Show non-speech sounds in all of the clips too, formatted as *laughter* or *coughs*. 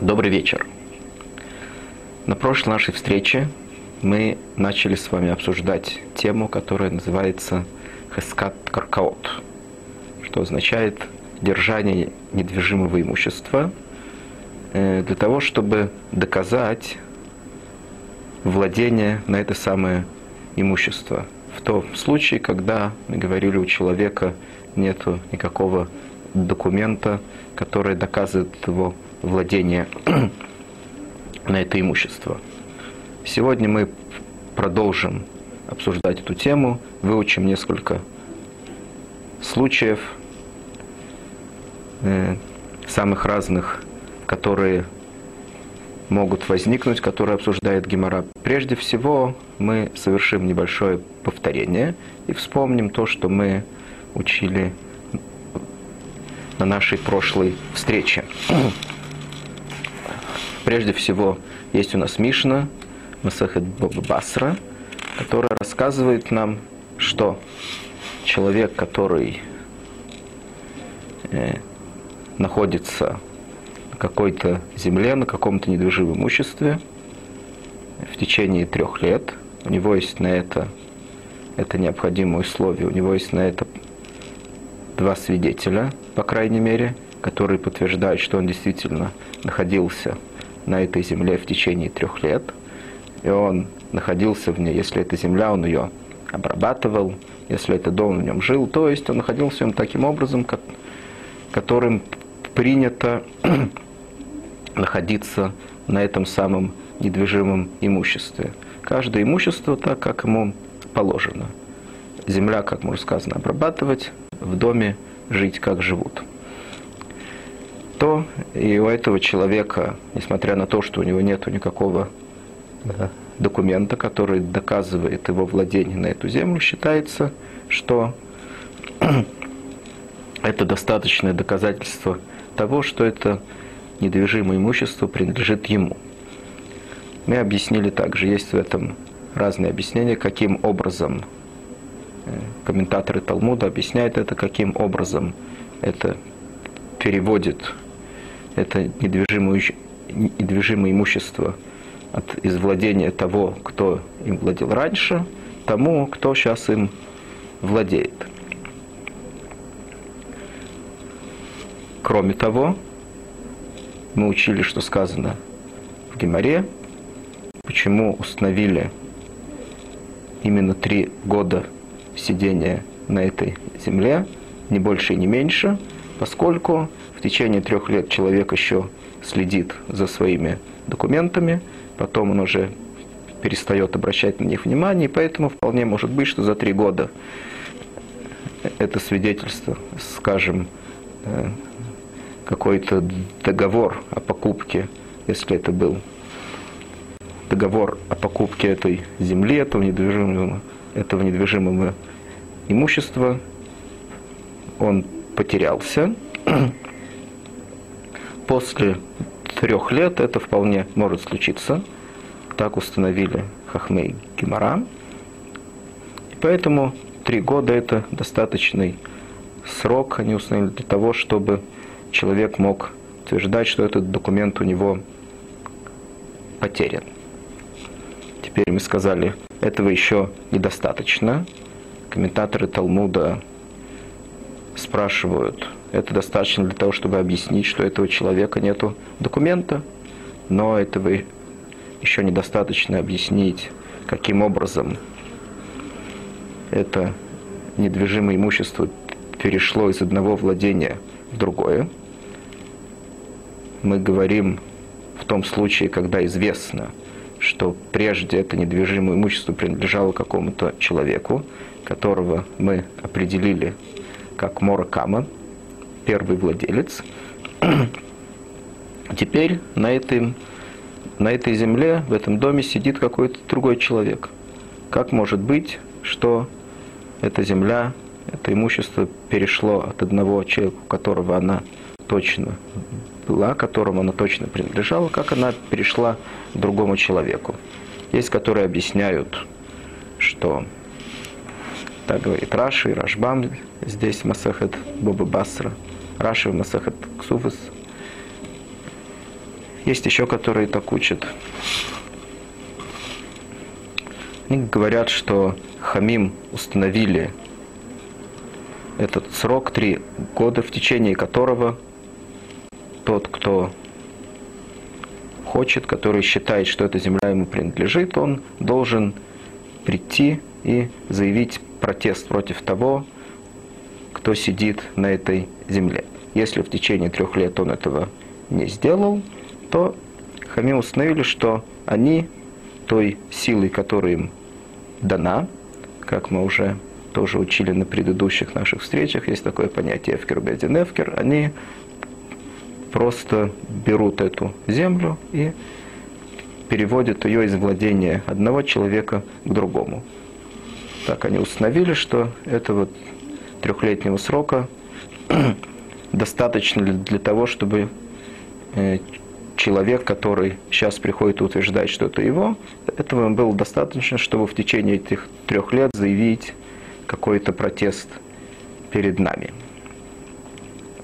Добрый вечер. На прошлой нашей встрече мы начали с вами обсуждать тему, которая называется «Хескат Каркаот», что означает держание недвижимого имущества э, для того, чтобы доказать владение на это самое имущество. В том случае, когда мы говорили, у человека нет никакого документа, который доказывает его владение *clears throat* на это имущество. Сегодня мы продолжим обсуждать эту тему, выучим несколько случаев, э, самых разных, которые могут возникнуть, которые обсуждает Гемора. Прежде всего, мы совершим небольшое повторение и вспомним то, что мы учили на нашей прошлой встрече. *clears throat* Прежде всего, есть у нас Мишна, Масахет Басра, которая рассказывает нам, что человек, который э, находится на какой-то земле, на каком-то недвижимом имуществе в течение трех лет, у него есть на это, это необходимое условие, у него есть на это два свидетеля, по крайней мере, которые подтверждают, что он действительно находился на этой земле в течение трех лет, и он находился в ней, если это земля, он ее обрабатывал, если это дом, в нем жил, то есть он находился в нем таким образом, как, которым принято *clears throat* находиться на этом самом недвижимом имуществе. Каждое имущество так, как ему положено. Земля, как уже сказано, обрабатывать, в доме жить, как живут то и у этого человека, несмотря на то, что у него нет никакого документа, который доказывает его владение на эту землю, считается, что *clears throat* это достаточное доказательство того, что это недвижимое имущество принадлежит ему. Мы объяснили также, есть в этом разные объяснения, каким образом э, комментаторы Талмуда объясняют это, каким образом это переводит это недвижимое, имущество от, из владения того, кто им владел раньше, тому, кто сейчас им владеет. Кроме того, мы учили, что сказано в Геморе, почему установили именно три года сидения на этой земле, не больше и не меньше, поскольку в течение трех лет человек еще следит за своими документами, потом он уже перестает обращать на них внимание, и поэтому вполне может быть, что за три года это свидетельство, скажем, э, какой-то договор о покупке, если это был договор о покупке этой земли, этого недвижимого, этого недвижимого имущества, он потерялся, после трех лет это вполне может случиться. Так установили Хахмей Гимара. Поэтому три года это достаточный срок, они установили для того, чтобы человек мог утверждать, что этот документ у него потерян. Теперь мы сказали, этого еще недостаточно. Комментаторы Талмуда спрашивают, это достаточно для того, чтобы объяснить, что этого человека нет документа, но этого еще недостаточно объяснить, каким образом это недвижимое имущество перешло из одного владения в другое. Мы говорим в том случае, когда известно, что прежде это недвижимое имущество принадлежало какому-то человеку, которого мы определили как Моракама, первый владелец. *clears throat* Теперь на, этой, на этой земле, в этом доме сидит какой-то другой человек. Как может быть, что эта земля, это имущество перешло от одного человека, у которого она точно была, которому она точно принадлежала, как она перешла другому человеку. Есть, которые объясняют, что так говорит Раши и Рашбам здесь Масахет Боба Басра – Раши в Масахат Ксуфас Есть еще, которые так учат. Они говорят, что Хамим установили этот срок, три года, в течение которого тот, кто хочет, который считает, что эта земля ему принадлежит, он должен прийти и заявить протест против того, кто сидит на этой земле. Если в течение трех лет он этого не сделал, то Хами установили, что они той силой, которая им дана, как мы уже тоже учили на предыдущих наших встречах, есть такое понятие эфкер бедин эфкер, они просто берут эту землю и переводят ее из владения одного человека к другому. Так они установили, что этого трехлетнего срока *clears throat* достаточно для того, чтобы э, человек, который сейчас приходит и утверждает, что это его, этого было достаточно, чтобы в течение этих трех лет заявить какой-то протест перед нами.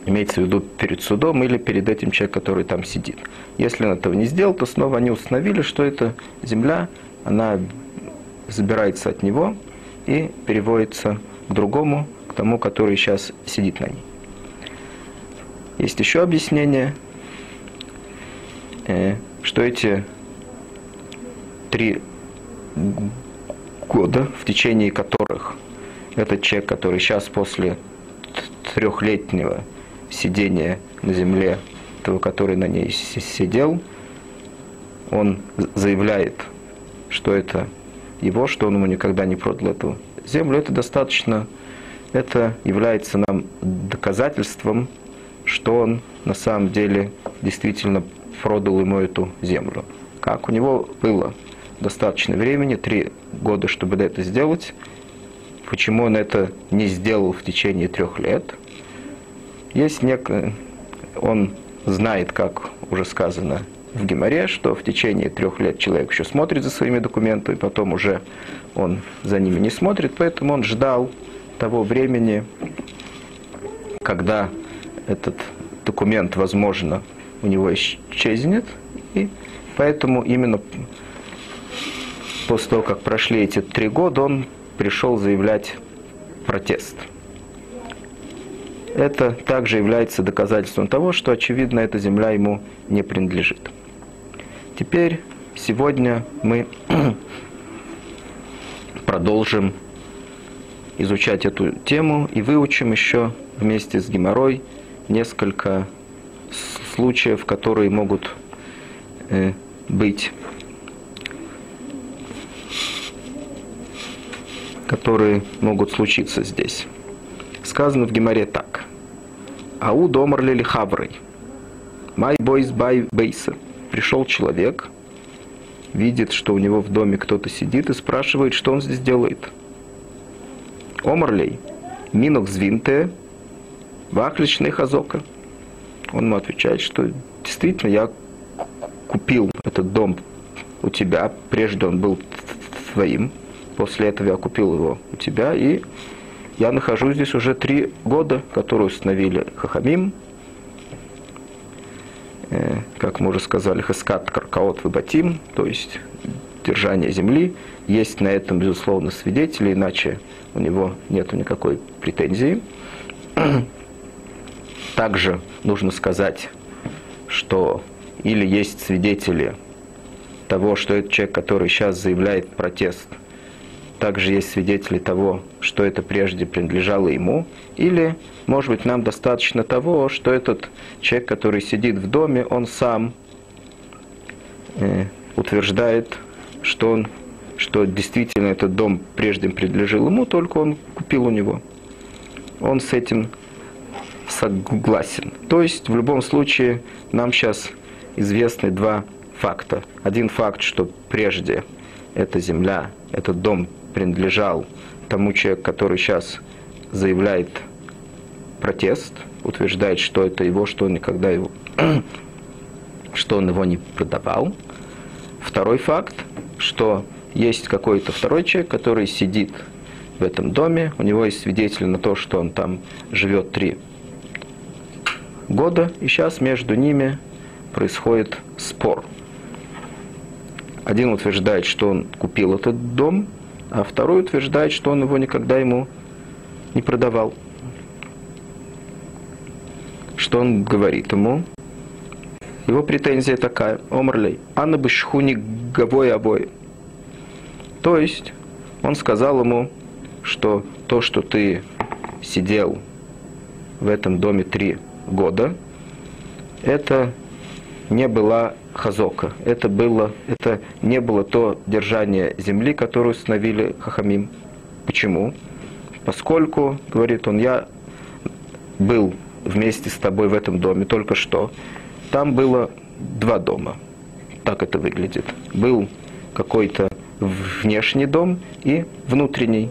Имеется в виду перед судом или перед этим человеком, который там сидит. Если он этого не сделал, то снова они установили, что эта земля, она забирается от него и переводится к другому, к тому, который сейчас сидит на ней. Есть еще объяснение, э, что эти три года, в течение которых этот человек, который сейчас после трехлетнего сидения на земле, того, который на ней сидел, он заявляет, что это его, что он ему никогда не продал эту землю, это достаточно, это является нам доказательством, что он на самом деле действительно продал ему эту землю. Как у него было достаточно времени, три года, чтобы это сделать, почему он это не сделал в течение трех лет. Есть нек... Он знает, как уже сказано в Геморе, что в течение трех лет человек еще смотрит за своими документами, потом уже он за ними не смотрит, поэтому он ждал того времени, когда этот документ, возможно, у него исчезнет, и поэтому именно после того, как прошли эти три года, он пришел заявлять протест. Это также является доказательством того, что, очевидно, эта земля ему не принадлежит. Теперь, сегодня мы *clears throat* продолжим изучать эту тему и выучим еще вместе с геморрой несколько случаев, которые могут э, быть которые могут случиться здесь. Сказано в Геморе так. Ау домар лили хаврой. Май бойс бай бейса. Пришел человек, видит, что у него в доме кто-то сидит и спрашивает, что он здесь делает. Омарлей, минок звинте, вахличный хазока. Он ему отвечает, что действительно я купил этот дом у тебя, прежде он был твоим, После этого я купил его у тебя, и я нахожусь здесь уже три года, которые установили Хахамим, э, как мы уже сказали, Хаскат Каркаот Выбатим, то есть держание земли. Есть на этом, безусловно, свидетели, иначе у него нет никакой претензии. *clears throat* Также нужно сказать, что или есть свидетели того, что этот человек, который сейчас заявляет протест – также есть свидетели того, что это прежде принадлежало ему, или, может быть, нам достаточно того, что этот человек, который сидит в доме, он сам э, утверждает, что он что действительно этот дом прежде принадлежал ему, только он купил у него. Он с этим согласен. То есть, в любом случае, нам сейчас известны два факта. Один факт, что прежде эта земля, этот дом принадлежал тому человеку, который сейчас заявляет протест, утверждает, что это его, что он никогда его, *clears throat* что он его не продавал. Второй факт, что есть какой-то второй человек, который сидит в этом доме, у него есть свидетель на то, что он там живет три года, и сейчас между ними происходит спор. Один утверждает, что он купил этот дом, а второй утверждает, что он его никогда ему не продавал. Что он говорит ему? Его претензия такая, Омрлей, Анна бы шхуни гавой обои. То есть, он сказал ему, что то, что ты сидел в этом доме три года, это не была хазока. Это, было, это не было то держание земли, которое установили Хахамим. Почему? Поскольку, говорит он, я был вместе с тобой в этом доме только что, там было два дома. Так это выглядит. Был какой-то внешний дом и внутренний.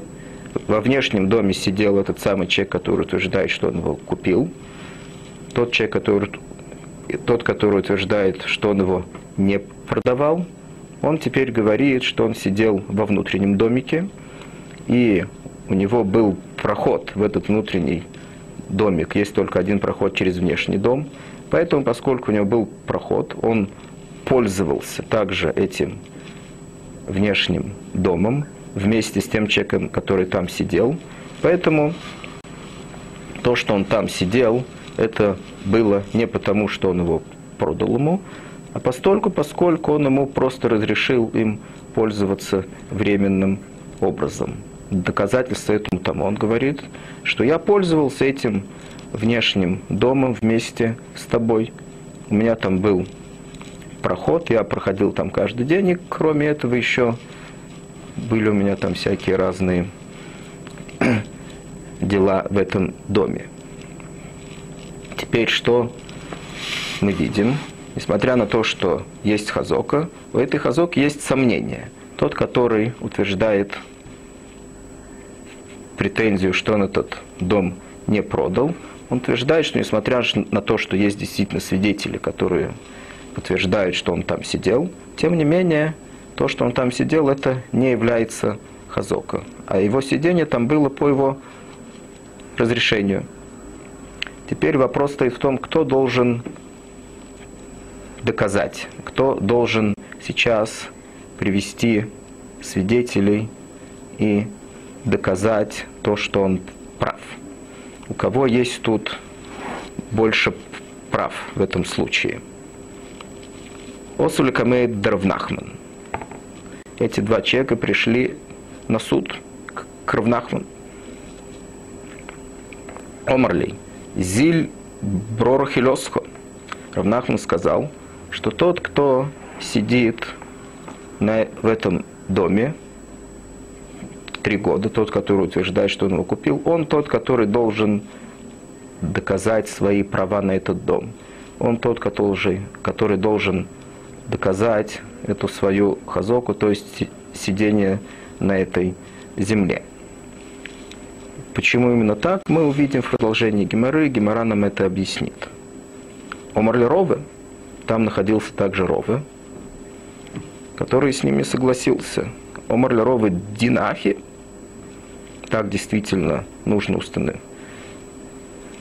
Во внешнем доме сидел этот самый человек, который утверждает, что он его купил. Тот человек, который, тот, который утверждает, что он его не продавал, он теперь говорит, что он сидел во внутреннем домике, и у него был проход в этот внутренний домик. Есть только один проход через внешний дом. Поэтому, поскольку у него был проход, он пользовался также этим внешним домом вместе с тем человеком, который там сидел. Поэтому то, что он там сидел, это было не потому, что он его продал ему, а постольку, поскольку он ему просто разрешил им пользоваться временным образом. Доказательство этому тому он говорит, что я пользовался этим внешним домом вместе с тобой. У меня там был проход, я проходил там каждый день, и кроме этого еще были у меня там всякие разные *clears throat* дела в этом доме. Теперь что мы видим? Несмотря на то, что есть хазока, у этой хазоки есть сомнение. Тот, который утверждает претензию, что он этот дом не продал, он утверждает, что несмотря на то, что есть действительно свидетели, которые утверждают, что он там сидел, тем не менее, то, что он там сидел, это не является хазока. А его сидение там было по его разрешению. Теперь вопрос стоит в том, кто должен доказать, кто должен сейчас привести свидетелей и доказать то, что он прав. У кого есть тут больше прав в этом случае? Осуликамейд Дравнахман. Эти два человека пришли на суд к Равнахман. Омарлей. Зиль Бророхилесхо. Равнахман сказал, что тот, кто сидит на, в этом доме три года, тот, который утверждает, что он его купил, он тот, который должен доказать свои права на этот дом. Он тот, который, который должен доказать эту свою хазоку, то есть сидение на этой земле. Почему именно так, мы увидим в продолжении Геморы, Гемора нам это объяснит. Омарли Рове, там находился также Рове, который с ними согласился. Омарли Рове Динахи, так действительно нужно установить.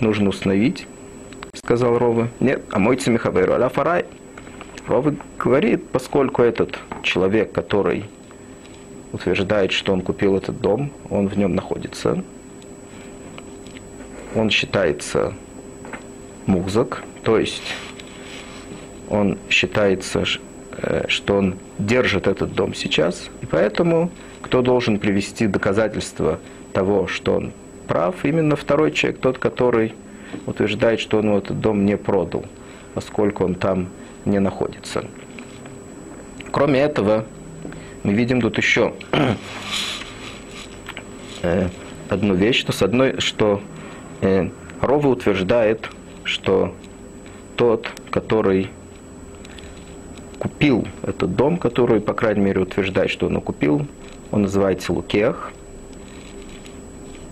Нужно установить, сказал Рове. Нет, а мой Цимихаверу аля фарай. Рове говорит, поскольку этот человек, который утверждает, что он купил этот дом, он в нем находится, он считается музык, то есть он считается, э, что он держит этот дом сейчас, и поэтому кто должен привести доказательства того, что он прав, именно второй человек, тот, который утверждает, что он этот дом не продал, поскольку он там не находится. Кроме этого, мы видим тут еще э, одну вещь, что с одной, что э, Рова утверждает, что тот, который купил этот дом, который, по крайней мере, утверждает, что он купил, он называется Лукех,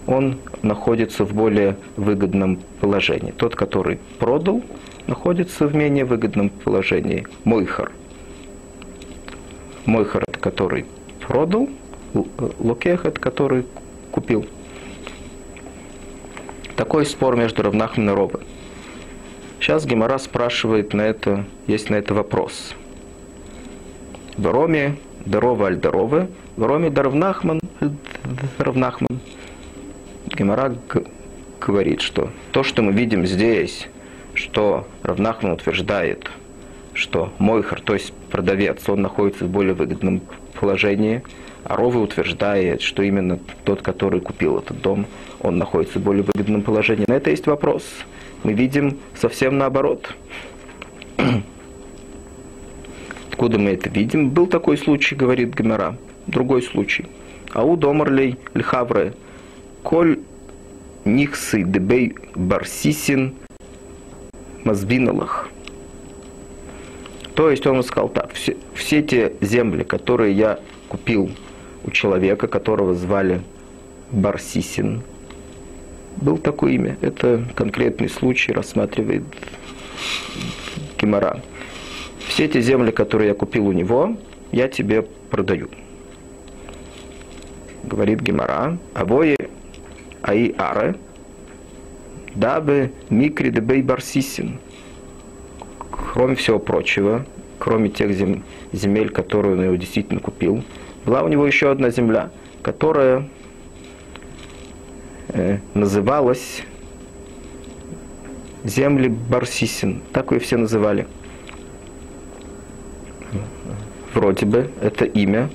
он находится в более выгодном положении. Тот, который продал, находится в менее выгодном положении. Мойхар. Мойхар, это который продал, Лукех, это который купил. Такой спор между Равнахом и Ровой. Сейчас Гемора спрашивает на это, есть на это вопрос. В Роме Дарова аль Даровы, в Роме Дарвнахман Равнахман. Гемора говорит, что то, что мы видим здесь, что Равнахман утверждает, что Мойхар, то есть продавец, он находится в более выгодном положении, а Ровы утверждает, что именно тот, который купил этот дом, он находится в более выгодном положении. На это есть вопрос. Мы видим совсем наоборот. *clears throat* Откуда мы это видим? Был такой случай, говорит Гемера. Другой случай. Ау домарлей льхавре. Коль нихсы дебей барсисин мазбиналах. То есть он сказал так, все, все те земли, которые я купил у человека, которого звали Барсисин, был такое имя. Это конкретный случай рассматривает Гимара. Все эти земли, которые я купил у него, я тебе продаю. Говорит Гимара, авое аи аре, дабы микри дебей барсисин – кроме всего прочего, кроме тех зем, земель, которые он его действительно купил, была у него еще одна земля, которая э, называлась земли Барсисин. Так ее все называли. Вроде бы это имя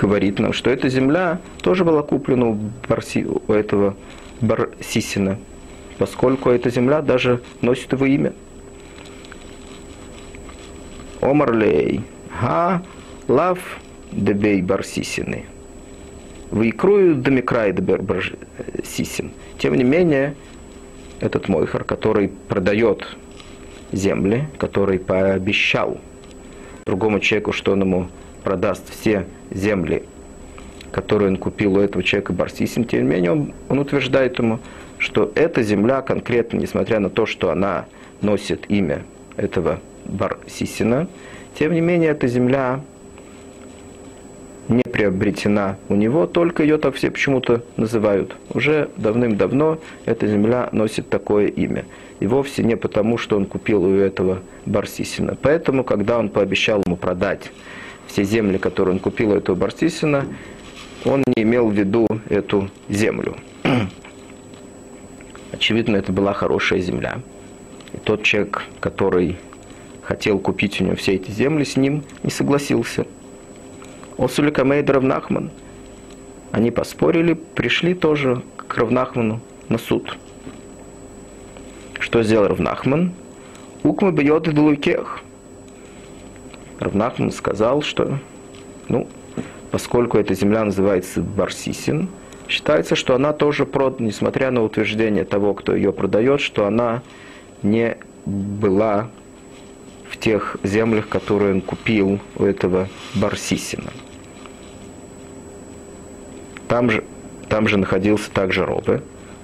говорит нам, что эта земля тоже была куплена у, Барси, у этого Барсисина, поскольку эта земля даже носит его имя. Омарлей, га, лав, дебей барсисины. Выкрою домикрай барсисин. Тем не менее, этот мойхар, который продает земли, который пообещал другому человеку, что он ему продаст все земли, которые он купил у этого человека Барсисин, тем не менее он, он утверждает ему, что эта земля конкретно, несмотря на то, что она носит имя этого Бар-Сисина. Тем не менее, эта земля не приобретена у него, только ее так все почему-то называют. Уже давным-давно эта земля носит такое имя. И вовсе не потому, что он купил у этого Барсисина. Поэтому, когда он пообещал ему продать все земли, которые он купил у этого Барсисина, он не имел в виду эту землю. *clears throat* Очевидно, это была хорошая земля. И тот человек, который хотел купить у него все эти земли, с ним не согласился. Осулика Мейдер Нахман. Они поспорили, пришли тоже к Равнахману на суд. Что сделал Равнахман? Укмы бьет Лукех. Равнахман сказал, что, ну, поскольку эта земля называется Барсисин, считается, что она тоже продана, несмотря на утверждение того, кто ее продает, что она не была в тех землях, которые он купил у этого Барсисина. Там же, там же находился также Робы.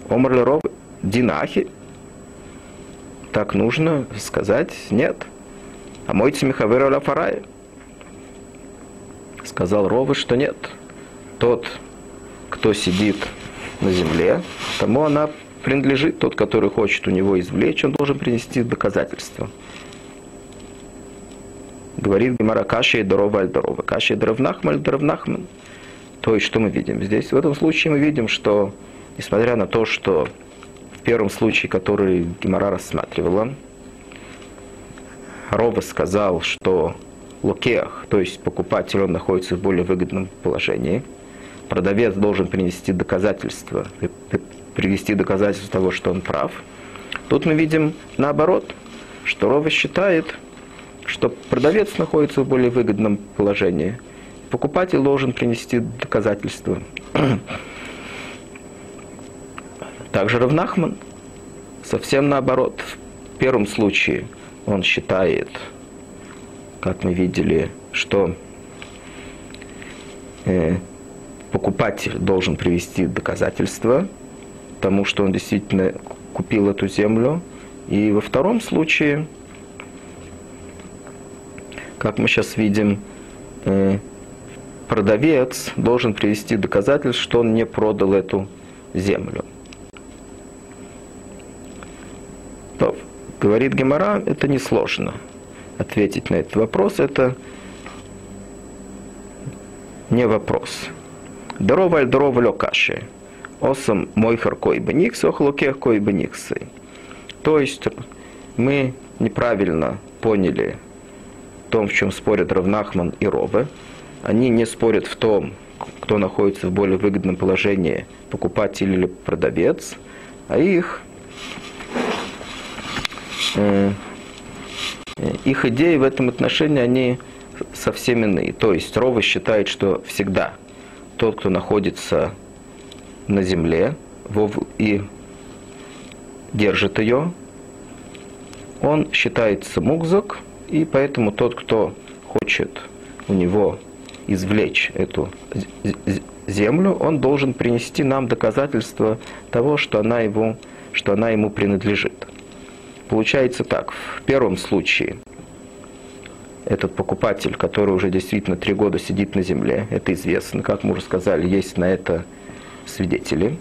Омрли Робы Динахи. Так нужно сказать? Нет. А мой Цимихавер Аляфарай. Сказал Робы, что нет. Тот, кто сидит на земле, тому она принадлежит. Тот, который хочет у него извлечь, он должен принести доказательства. Говорит Гимара Каши и Дорова аль Дорова. Каши и Дровнахман аль Дровнахман. То есть, что мы видим здесь? В этом случае мы видим, что, несмотря на то, что в первом случае, который Гимара рассматривала, Рова сказал, что локеах, то есть покупатель, он находится в более выгодном положении. Продавец должен принести доказательства, привести доказательства того, что он прав. Тут мы видим наоборот, что Рова считает, что продавец находится в более выгодном положении. Покупатель должен принести доказательства. Также Равнахман совсем наоборот. В первом случае он считает, как мы видели, что э, покупатель должен привести доказательства тому, что он действительно купил эту землю. И во втором случае как мы сейчас видим, э, продавец должен привести доказательство, что он не продал эту землю. Говорит Гемора, это несложно ответить на этот вопрос. Это не вопрос. Дарова аль дарова лёкаши. Осам мойхар кой беникс, охлокех кой бениксы. То есть мы неправильно поняли в том, в чем спорят Равнахман и Рове. Они не спорят в том, кто находится в более выгодном положении, покупатель или продавец, а их э, их идеи в этом отношении, они совсем иные. То есть Рова считает, что всегда тот, кто находится на земле и держит ее, он считается мукзак, и поэтому тот, кто хочет у него извлечь эту землю, он должен принести нам доказательство того, что она, его, что она ему принадлежит. Получается так, в первом случае этот покупатель, который уже действительно три года сидит на земле, это известно, как мы уже сказали, есть на это свидетели.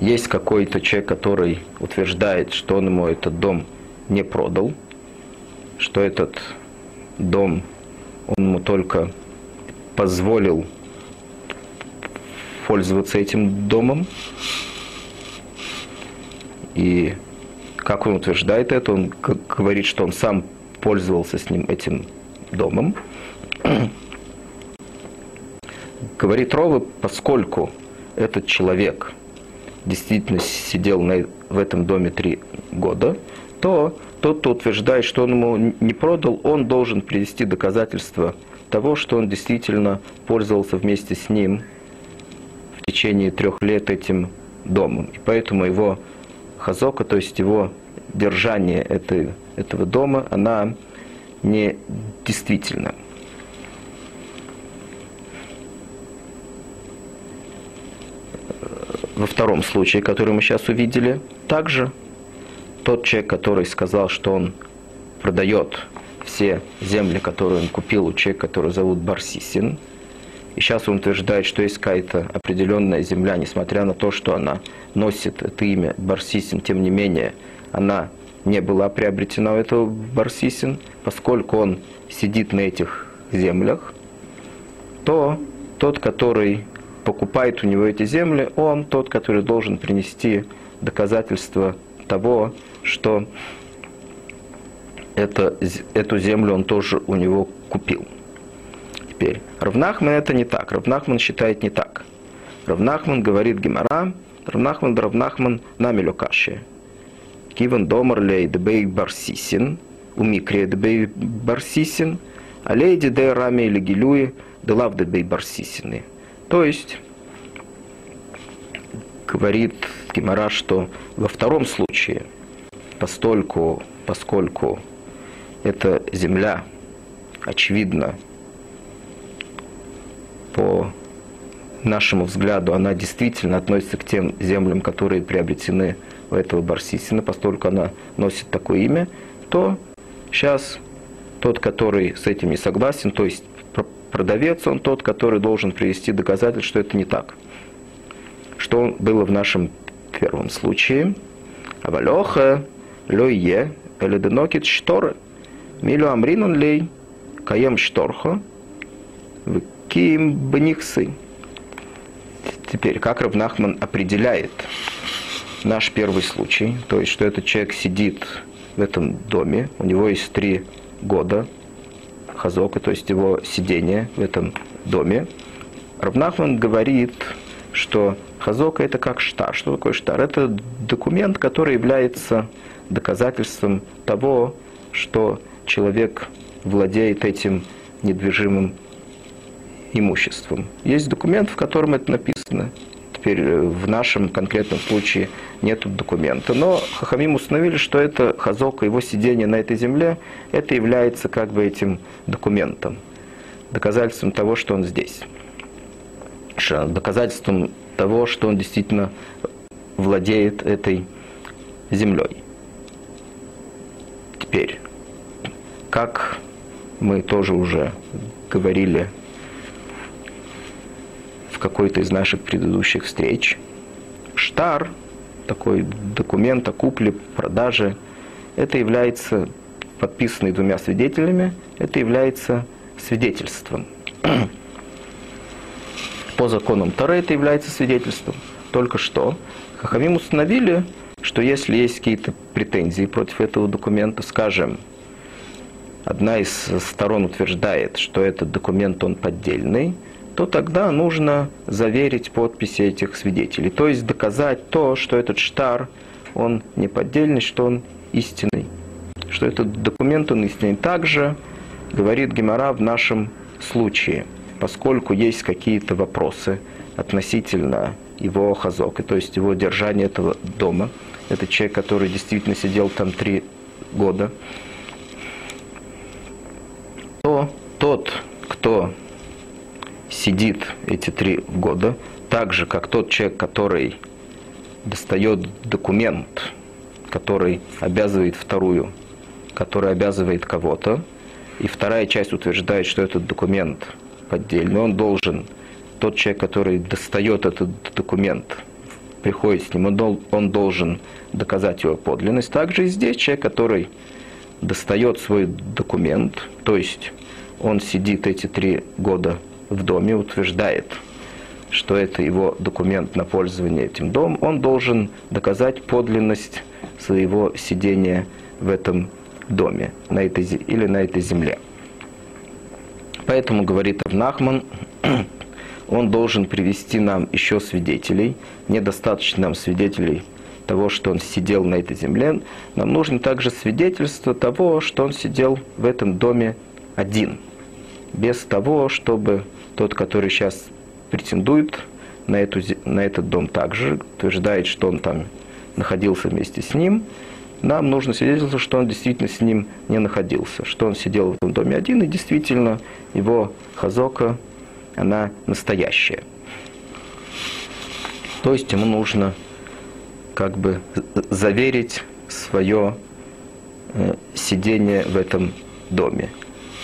Есть какой-то человек, который утверждает, что он ему этот дом не продал, что этот дом он ему только позволил пользоваться этим домом. И как он утверждает это, он говорит, что он сам пользовался с ним этим домом. *clears throat* Говорит Рова, поскольку этот человек действительно сидел на, в этом доме три года, то тот, кто утверждает, что он ему не продал, он должен привести доказательства того, что он действительно пользовался вместе с ним в течение трех лет этим домом. И поэтому его хазока, то есть его держание этой, этого дома, она не действительна. Во втором случае, который мы сейчас увидели, также тот человек, который сказал, что он продает все земли, которые он купил у человека, который зовут Барсисин, и сейчас он утверждает, что есть какая-то определенная земля, несмотря на то, что она носит это имя Барсисин, тем не менее, она не была приобретена у этого Барсисин, поскольку он сидит на этих землях, то тот, который покупает у него эти земли, он тот, который должен принести доказательство того, что это, эту землю он тоже у него купил. Теперь, Равнахман это не так. Равнахман считает не так. Равнахман говорит Гемара, Равнахман Равнахман намелю каши. Киван домар лей дебей барсисин, у микре дебей барсисин, а лей де раме или гилюи делав дебей барсисины. То есть, говорит Гемара, что во втором случае – постольку, поскольку эта земля, очевидно, по нашему взгляду, она действительно относится к тем землям, которые приобретены у этого Барсисина, поскольку она носит такое имя, то сейчас тот, который с этим не согласен, то есть продавец, он тот, который должен привести доказательство, что это не так. Что было в нашем первом случае. Авалеха Люйе, Эледенокит Шторы, Милю Амринан Лей, Каем Шторхо, Ким Бниксы. Теперь, как Равнахман определяет наш первый случай, то есть, что этот человек сидит в этом доме, у него есть три года хазока, то есть его сидение в этом доме. Равнахман говорит, что хазока это как штар. Что такое штар? Это документ, который является доказательством того, что человек владеет этим недвижимым имуществом. Есть документ, в котором это написано. Теперь э, в нашем конкретном случае нет документа. Но Хахамим установили, что это Хазока, его сидение на этой земле, это является как бы этим документом, доказательством того, что он здесь. Доказательством того, что он действительно владеет этой землей. Теперь, как мы тоже уже говорили в какой-то из наших предыдущих встреч, штар такой документ о купле, продаже. Это является, подписанный двумя свидетелями, это является свидетельством. По законам Тары это является свидетельством. Только что Хахамим установили, что если есть какие-то претензии против этого документа, скажем, одна из сторон утверждает, что этот документ он поддельный, то тогда нужно заверить подписи этих свидетелей. То есть доказать то, что этот штар, он не поддельный, что он истинный. Что этот документ, он истинный. Также говорит Гемора в нашем случае, поскольку есть какие-то вопросы относительно его хазока, то есть его держания этого дома. Это человек, который действительно сидел там три года. То тот, кто сидит эти три года, так же, как тот человек, который достает документ, который обязывает вторую, который обязывает кого-то, и вторая часть утверждает, что этот документ поддельный, он должен, тот человек, который достает этот документ, приходит с ним, он, он должен доказать его подлинность. Также и здесь человек, который достает свой документ, то есть он сидит эти три года в доме, утверждает, что это его документ на пользование этим домом, он должен доказать подлинность своего сидения в этом доме на этой, или на этой земле. Поэтому, говорит Авнахман, *clears throat* он должен привести нам еще свидетелей. Недостаточно нам свидетелей того, что он сидел на этой земле. Нам нужно также свидетельство того, что он сидел в этом доме один. Без того, чтобы тот, который сейчас претендует на, эту, на этот дом также, утверждает, что он там находился вместе с ним, нам нужно свидетельство, что он действительно с ним не находился, что он сидел в этом доме один, и действительно его хазока, она настоящая. То есть ему нужно как бы заверить свое э, сидение в этом доме.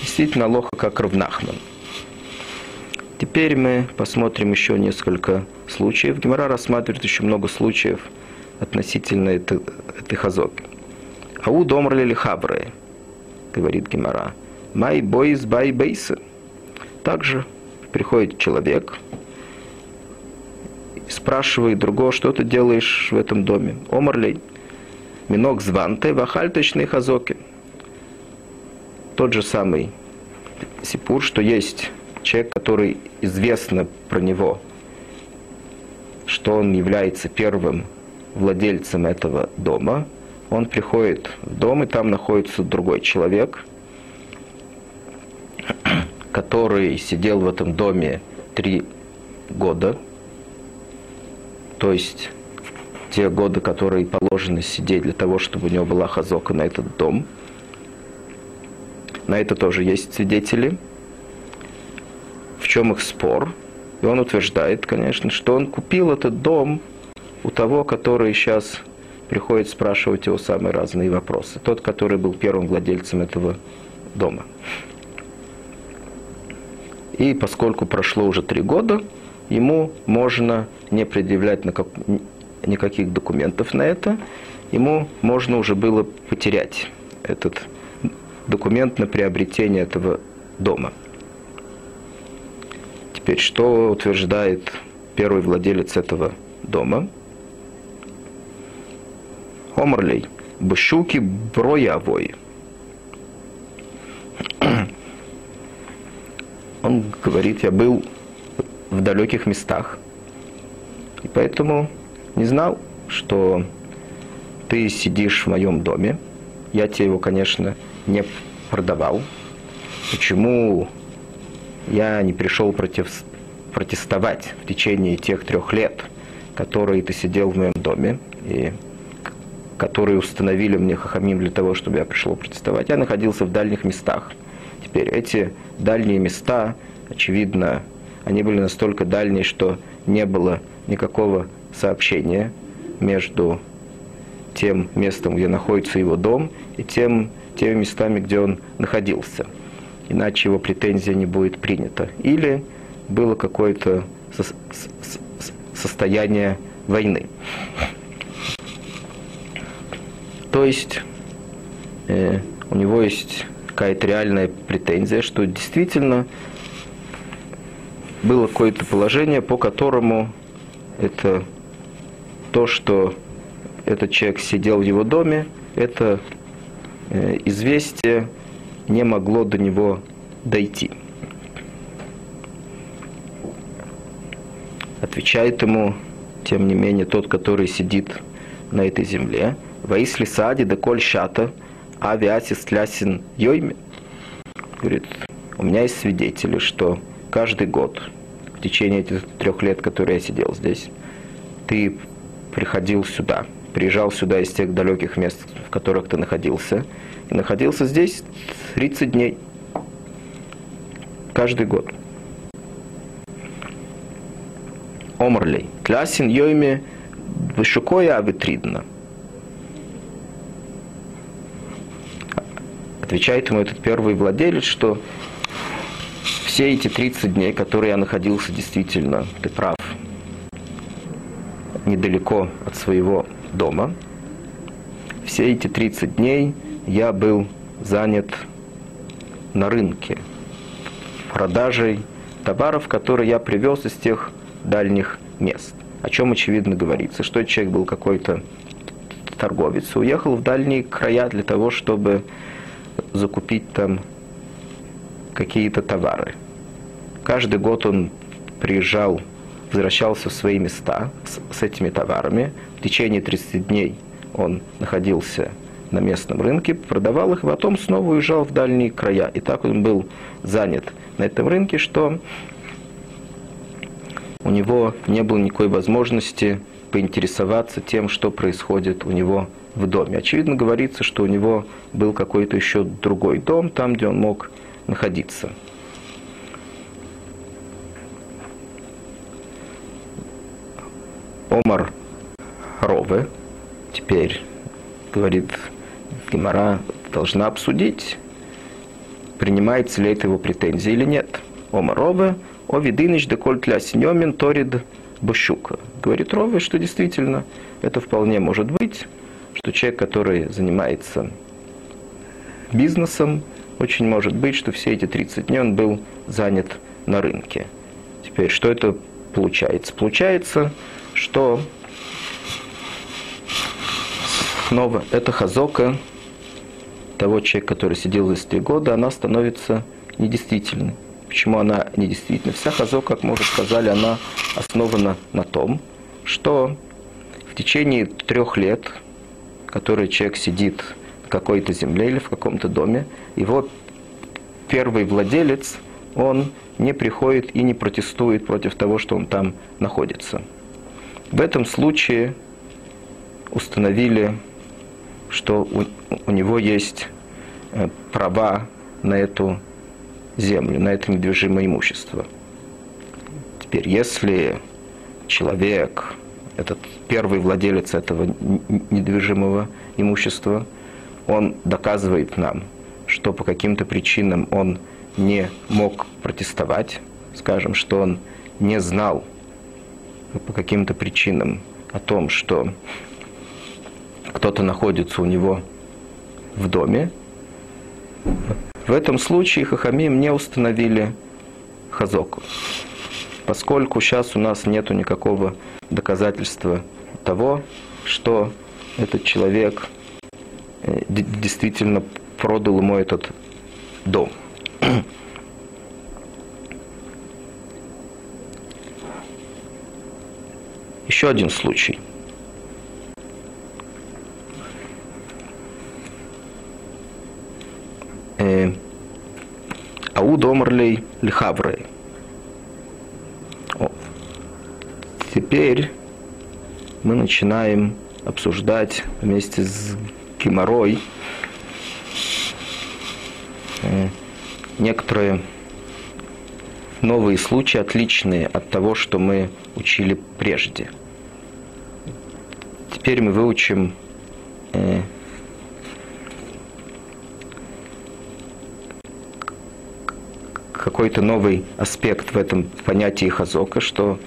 Действительно, Лоха как Равнахман. Теперь мы посмотрим еще несколько случаев. Гемора рассматривает еще много случаев относительно этой, этой хазоки. Ау домрли ли хабры, говорит Гемора. Май бойс бай бейсы. Также приходит человек, спрашивает другого, что ты делаешь в этом доме. Омарлей. Минок званте вахальточные хазоки. Тот же самый сипур, что есть человек, который известно про него, что он является первым владельцем этого дома, он приходит в дом, и там находится другой человек, который сидел в этом доме три года, то есть те годы, которые положены сидеть для того, чтобы у него была хазока на этот дом. На это тоже есть свидетели – в чем их спор. И он утверждает, конечно, что он купил этот дом у того, который сейчас приходит спрашивать его самые разные вопросы. Тот, который был первым владельцем этого дома. И поскольку прошло уже три года, ему можно не предъявлять никаких документов на это, ему можно уже было потерять этот документ на приобретение этого дома. Теперь, что утверждает первый владелец этого дома? Омрлей. Бшуки броявой. Он говорит, я был в далеких местах. И поэтому не знал, что ты сидишь в моем доме. Я тебе его, конечно, не продавал. Почему я не пришел против, протестовать в течение тех трех лет, которые ты сидел в моем доме, и которые установили мне хахамим для того, чтобы я пришел протестовать. Я находился в дальних местах. Теперь эти дальние места, очевидно, они были настолько дальние, что не было никакого сообщения между тем местом, где находится его дом, и тем, теми местами, где он находился иначе его претензия не будет принята. Или было какое-то состояние войны. То есть э, у него есть какая-то реальная претензия, что действительно было какое-то положение, по которому это то, что этот человек сидел в его доме, это э, известие не могло до него дойти. Отвечает ему, тем не менее, тот, который сидит на этой земле. Ваисли сади да коль шата, авиасис тлясин йойми. Говорит, у меня есть свидетели, что каждый год, в течение этих трех лет, которые я сидел здесь, ты приходил сюда, приезжал сюда из тех далеких мест, в которых ты находился, и находился здесь 30 дней. Каждый год. Омрлей. Тлясин йойми вышукоя авитридна. Отвечает ему этот первый владелец, что все эти 30 дней, которые я находился действительно, ты прав, недалеко от своего дома, все эти 30 дней я был занят на рынке продажей товаров, которые я привез из тех дальних мест. О чем очевидно говорится, что человек был какой-то торговец, уехал в дальние края для того, чтобы закупить там какие-то товары. Каждый год он приезжал, возвращался в свои места с, с этими товарами. В течение 30 дней он находился на местном рынке, продавал их, потом снова уезжал в дальние края. И так он был занят на этом рынке, что у него не было никакой возможности поинтересоваться тем, что происходит у него в доме. Очевидно, говорится, что у него был какой-то еще другой дом, там, где он мог находиться. Омар Рове теперь говорит, Гимара должна обсудить, принимается ли это его претензия или нет. Омар Рове, о видыныч деколь тля синьомин торид бощука. Говорит Рове, что действительно это вполне может быть, что человек, который занимается бизнесом, очень может быть, что все эти 30 дней он был занят на рынке. Теперь, что это получается? Получается, что снова эта хазока того человека, который сидел здесь три года, она становится недействительной. Почему она недействительна? Вся хазока, как мы уже сказали, она основана на том, что в течение трех лет, которые человек сидит в какой-то земле или в каком-то доме, его первый владелец, он не приходит и не протестует против того, что он там находится. В этом случае установили, что у, у него есть э, права на эту землю, на это недвижимое имущество. Теперь, если человек, этот первый владелец этого недвижимого имущества, он доказывает нам, что по каким-то причинам он не мог протестовать, скажем, что он не знал по каким-то причинам о том, что кто-то находится у него в доме, в этом случае Хахамим не установили хазоку, поскольку сейчас у нас нет никакого доказательства того, что этот человек э, действительно продал ему этот дом. *clears throat* Еще один случай. Э, Ауд омрлей лихаврей. Теперь мы начинаем обсуждать вместе с Гиморой э, некоторые новые случаи, отличные от того, что мы учили прежде – Теперь мы выучим э, какой-то новый аспект в этом понятии хазока, что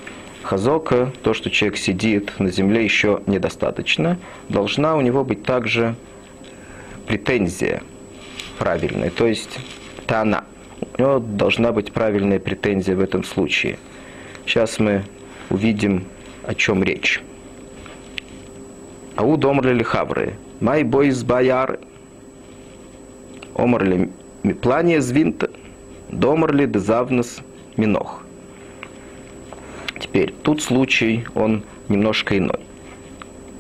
хазока, то, что человек сидит на земле, еще недостаточно. Должна у него быть также претензия правильная, то есть это она. У него должна быть правильная претензия в этом случае. Сейчас мы увидим, о чем речь. Ау домрли хавры, май бойс бояр, омрли плане звинта, домрли дезавнес минох. Теперь, тут случай, он немножко иной.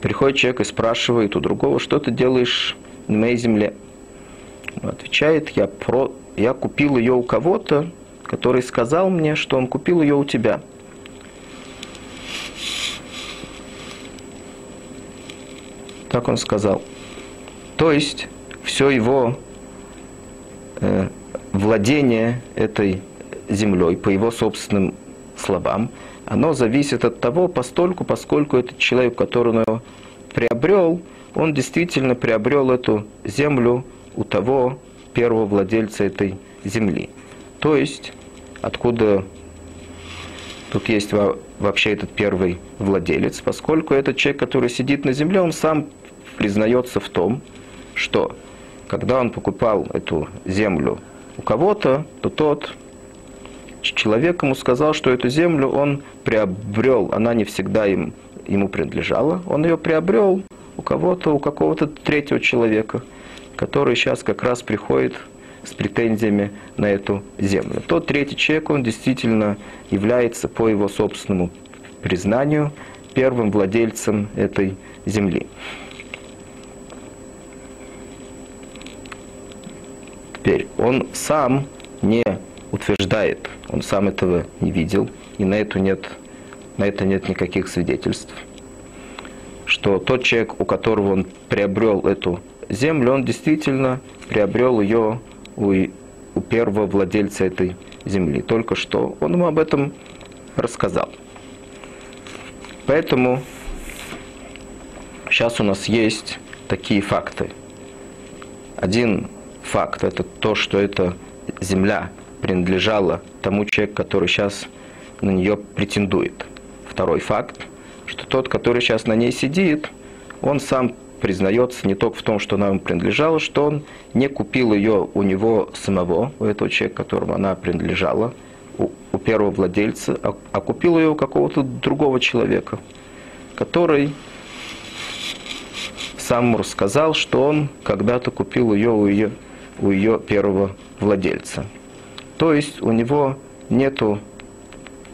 Приходит человек и спрашивает у другого, что ты делаешь на моей земле? Он отвечает, я, про, я купил ее у кого-то, который сказал мне, что он купил ее у тебя. Так он сказал. То есть все его э, владение этой землей, по его собственным словам, оно зависит от того, постольку, поскольку этот человек, который он приобрел, он действительно приобрел эту землю у того первого владельца этой земли. То есть, откуда тут есть вообще этот первый владелец, поскольку этот человек, который сидит на земле, он сам признается в том, что когда он покупал эту землю у кого-то, то тот человек ему сказал, что эту землю он приобрел, она не всегда им, ему принадлежала, он ее приобрел у кого-то, у какого-то третьего человека, который сейчас как раз приходит с претензиями на эту землю. Тот третий человек, он действительно является по его собственному признанию первым владельцем этой земли. Теперь он сам не утверждает, он сам этого не видел, и на, это нет, на это нет никаких свидетельств, что тот человек, у которого он приобрел эту землю, он действительно приобрел ее у, у первого владельца этой земли. Только что он ему об этом рассказал. Поэтому сейчас у нас есть такие факты. Один факт – это то, что эта земля принадлежала тому человеку, который сейчас на нее претендует. Второй факт, что тот, который сейчас на ней сидит, он сам признается не только в том, что она ему принадлежала, что он не купил ее у него самого, у этого человека, которому она принадлежала, у, у первого владельца, а, а купил ее у какого-то другого человека, который сам рассказал, что он когда-то купил ее у ее, у ее первого владельца. То есть у него нету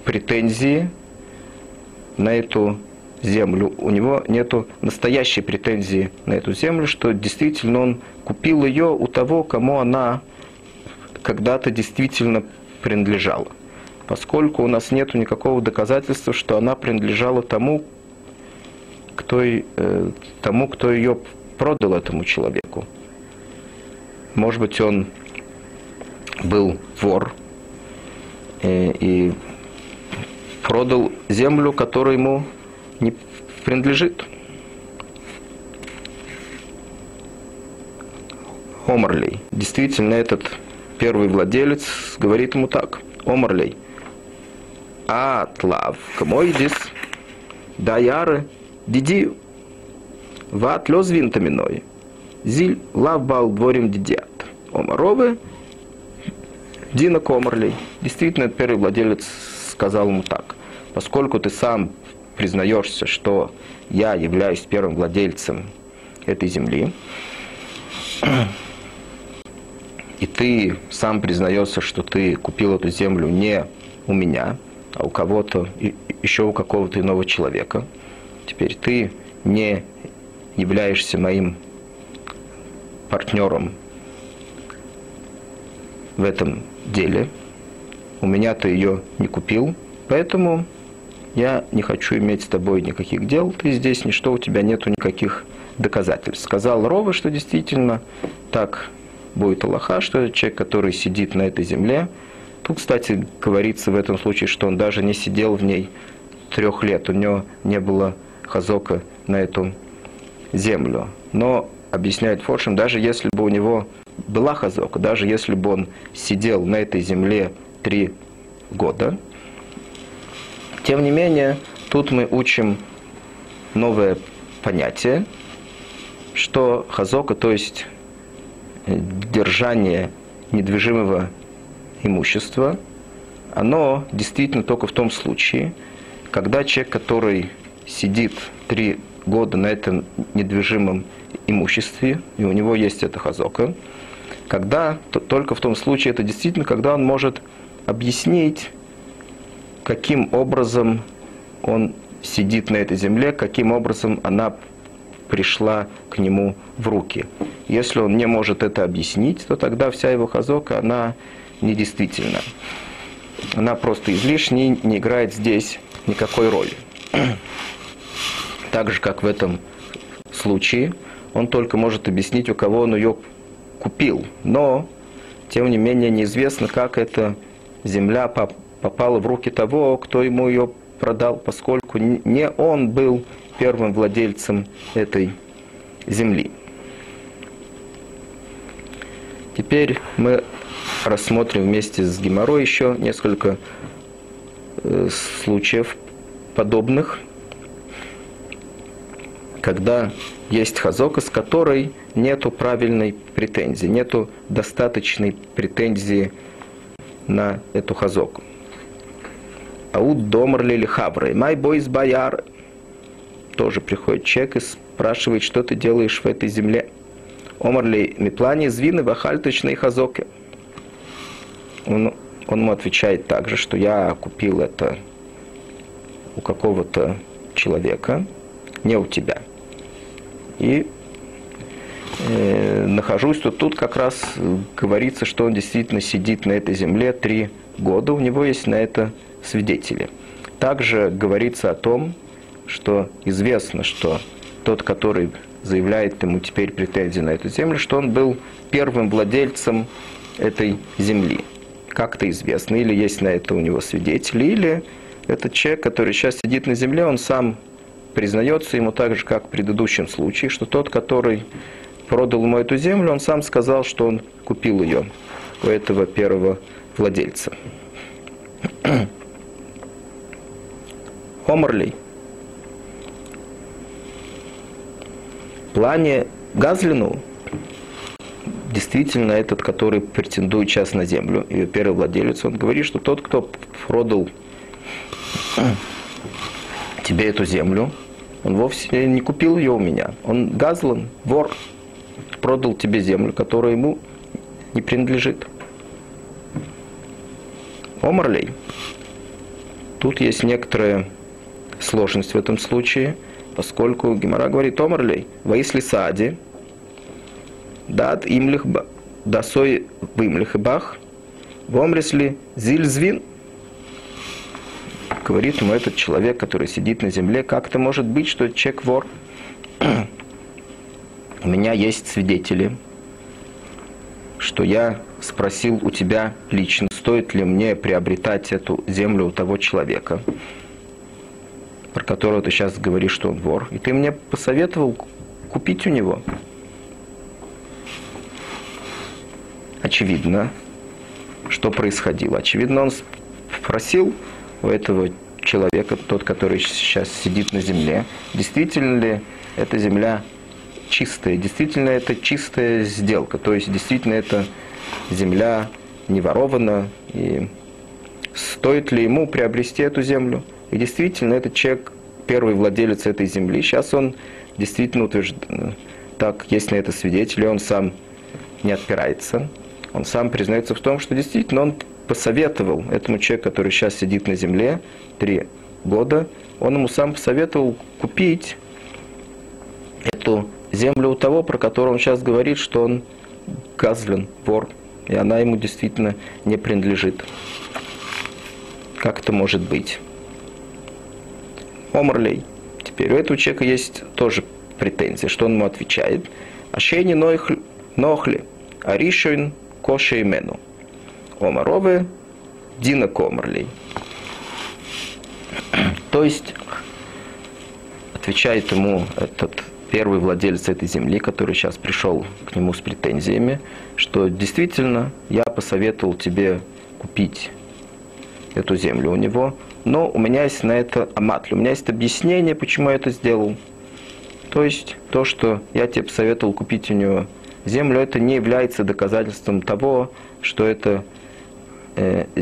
претензии на эту землю. У него нету настоящей претензии на эту землю, что действительно он купил ее у того, кому она когда-то действительно принадлежала. Поскольку у нас нет никакого доказательства, что она принадлежала тому, кто, э, тому, кто ее продал этому человеку. Может быть, он был вор э, и продал землю, которую ему не принадлежит. Омарлей. Действительно, этот первый владелец говорит ему так. Омарлей. Атлав. Камойдис. Даяры. Диди. Ват лез винтаминой. Зиль лав бал дворим дидят. Омаровы. Дина Комарлей. Действительно, первый владелец сказал ему так. Поскольку ты сам признаешься, что я являюсь первым владельцем этой земли, и ты сам признаешься, что ты купил эту землю не у меня, а у кого-то, еще у какого-то иного человека, теперь ты не являешься моим партнером в этом деле. У меня ты ее не купил, поэтому я не хочу иметь с тобой никаких дел, ты здесь ничто, у тебя нету никаких доказательств. Сказал Рова, что действительно так будет Аллаха, что это человек, который сидит на этой земле. Тут, кстати, говорится в этом случае, что он даже не сидел в ней трех лет, у него не было хазока на эту землю. Но, объясняет Форшем, даже если бы у него была хазока, даже если бы он сидел на этой земле три года, тем не менее, тут мы учим новое понятие, что хазока, то есть держание недвижимого имущества, оно действительно только в том случае, когда человек, который сидит три года на этом недвижимом имуществе, и у него есть эта хазока, когда, то, только в том случае, это действительно, когда он может объяснить, каким образом он сидит на этой земле, каким образом она пришла к нему в руки. Если он не может это объяснить, то тогда вся его хазока, она недействительна. Она просто излишняя, не играет здесь никакой роли. Так же, как в этом случае, он только может объяснить, у кого он ее купил. Но, тем не менее, неизвестно, как эта земля попала в руки того, кто ему ее продал, поскольку не он был первым владельцем этой земли. Теперь мы рассмотрим вместе с Геморой еще несколько э, случаев подобных, когда есть хазока, с которой нету правильной претензии, нету достаточной претензии на эту хазоку. Ауд домрли или хабры. Май бойс бояр. Тоже приходит человек и спрашивает, что ты делаешь в этой земле. Омарли миплани звины вахальточные хазоки. Он, он ему отвечает также, что я купил это у какого-то человека, не у тебя. И э, нахожусь тут, тут как раз говорится, что он действительно сидит на этой земле три года, у него есть на это свидетели. Также говорится о том, что известно, что тот, который заявляет ему теперь претензии на эту землю, что он был первым владельцем этой земли. Как-то известно, или есть на это у него свидетели, или этот человек, который сейчас сидит на земле, он сам признается ему так же, как в предыдущем случае, что тот, который продал ему эту землю, он сам сказал, что он купил ее у этого первого владельца. Омрлей. Плане Газлину, действительно этот, который претендует сейчас на землю, ее первый владелец, он говорит, что тот, кто продал тебе эту землю, он вовсе не купил ее у меня. Он Газлан, вор, продал тебе землю, которая ему не принадлежит. Омарлей. Тут есть некоторые сложность в этом случае, поскольку Гемора говорит Омарлей, воисли сади, дат имлих дасой вымлих и бах, вомресли зильзвин. Говорит ему этот человек, который сидит на земле, как это может быть, что человек вор? *clears throat* У меня есть свидетели, что я спросил у тебя лично, стоит ли мне приобретать эту землю у того человека про которого ты сейчас говоришь, что он вор, и ты мне посоветовал купить у него. Очевидно, что происходило. Очевидно, он спросил у этого человека, тот, который сейчас сидит на земле, действительно ли эта земля чистая, действительно это чистая сделка, то есть действительно эта земля не ворована, и стоит ли ему приобрести эту землю. И действительно, этот человек, первый владелец этой земли, сейчас он действительно утверждает, так, есть на это свидетели, он сам не отпирается, он сам признается в том, что действительно он посоветовал этому человеку, который сейчас сидит на земле, три года, он ему сам посоветовал купить эту землю у того, про которого он сейчас говорит, что он газлен, вор, и она ему действительно не принадлежит. Как это может быть? Омрлей. Теперь у этого человека есть тоже претензия, что он ему отвечает. Ашени нохли, аришойн коше имену. Омарове дина комрлей. То есть, отвечает ему этот первый владелец этой земли, который сейчас пришел к нему с претензиями, что действительно я посоветовал тебе купить эту землю у него, но у меня есть на это аматль, у меня есть объяснение, почему я это сделал. То есть то, что я тебе посоветовал купить у него землю, это не является доказательством того, что эта э,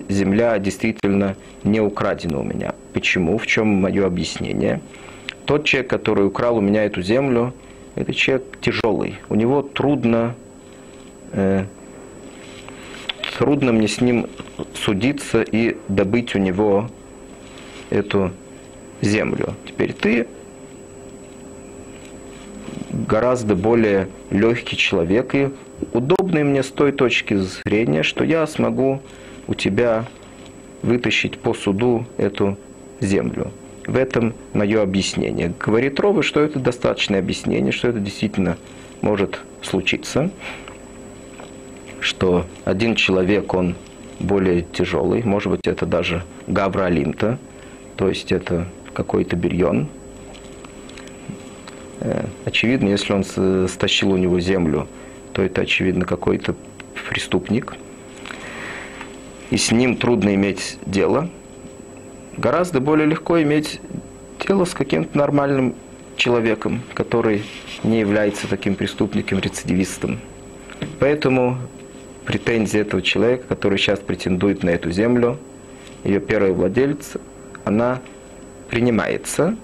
земля действительно не украдена у меня. Почему? В чем мое объяснение? Тот человек, который украл у меня эту землю, это человек тяжелый. У него трудно, э, трудно мне с ним судиться и добыть у него эту землю. Теперь ты гораздо более легкий человек и удобный мне с той точки зрения, что я смогу у тебя вытащить по суду эту землю. В этом мое объяснение. Говорит Ровы, что это достаточное объяснение, что это действительно может случиться, что один человек, он более тяжелый, может быть, это даже Гавра Алимта, то есть это какой-то бирьон. Э, очевидно, если он стащил у него землю, то это, очевидно, какой-то преступник. И с ним трудно иметь дело. Гораздо более легко иметь дело с каким-то нормальным человеком, который не является таким преступником, рецидивистом. Поэтому претензия этого человека, который сейчас претендует на эту землю, ее первый владелец, она принимается.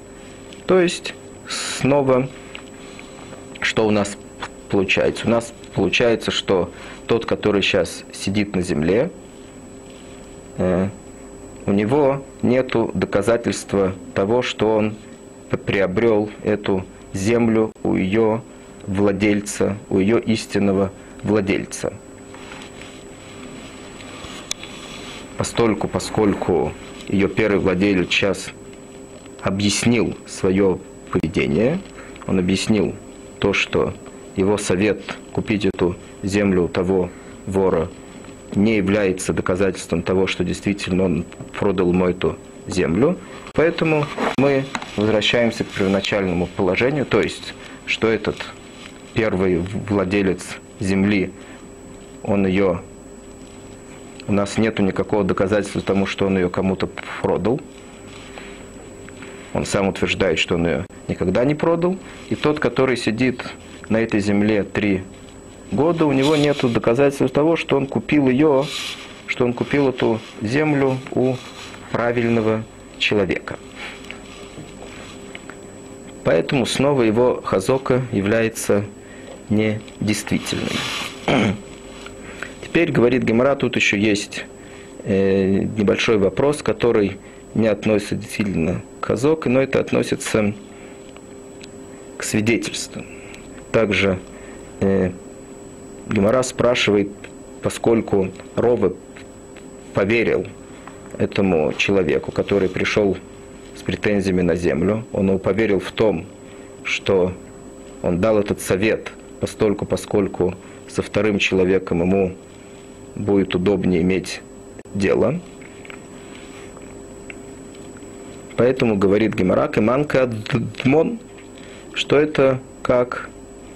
То есть снова что у нас получается? У нас получается, что тот, который сейчас сидит на земле, у него нет доказательства того, что он приобрел эту землю у ее владельца, у ее истинного владельца. Постольку, поскольку ее первый владелец сейчас объяснил свое поведение, он объяснил то, что его совет купить эту землю у того вора не является доказательством того, что действительно он продал ему эту землю. Поэтому мы возвращаемся к первоначальному положению, то есть, что этот первый владелец земли, он ее у нас нет никакого доказательства тому, что он ее кому-то продал. Он сам утверждает, что он ее никогда не продал. И тот, который сидит на этой земле три года, у него нет доказательств того, что он купил ее, что он купил эту землю у правильного человека. Поэтому снова его хазока является недействительной. *clears throat* Теперь, говорит Гемора, тут еще есть э, небольшой вопрос, который не относится действительно к хазоке, но это относится к свидетельству. Также э, Гемора спрашивает, поскольку Ровы поверил этому человеку, который пришел с претензиями на землю, он ему поверил в том, что он дал этот совет, постольку, поскольку со вторым человеком ему будет удобнее иметь дело. Поэтому говорит Геморак и Манка Дмон, что это как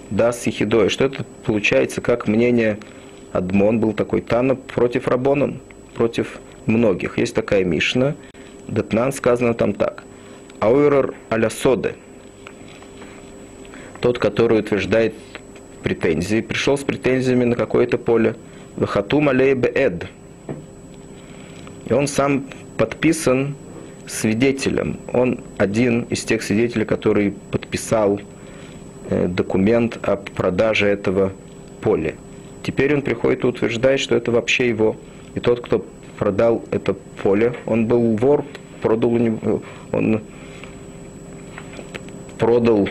Дас Ехидой, что это получается как мнение Адмон был такой Тана против Рабонан, против многих. Есть такая Мишна, Датнан сказано там так. Ауэрор аля соде, тот, который утверждает претензии, пришел с претензиями на какое-то поле – Вахатум алей беэд. И он сам подписан свидетелем. Он один из тех свидетелей, который подписал документ о продаже этого поля. Теперь он приходит и утверждает, что это вообще его. И тот, кто продал это поле, он был вор, продал он продал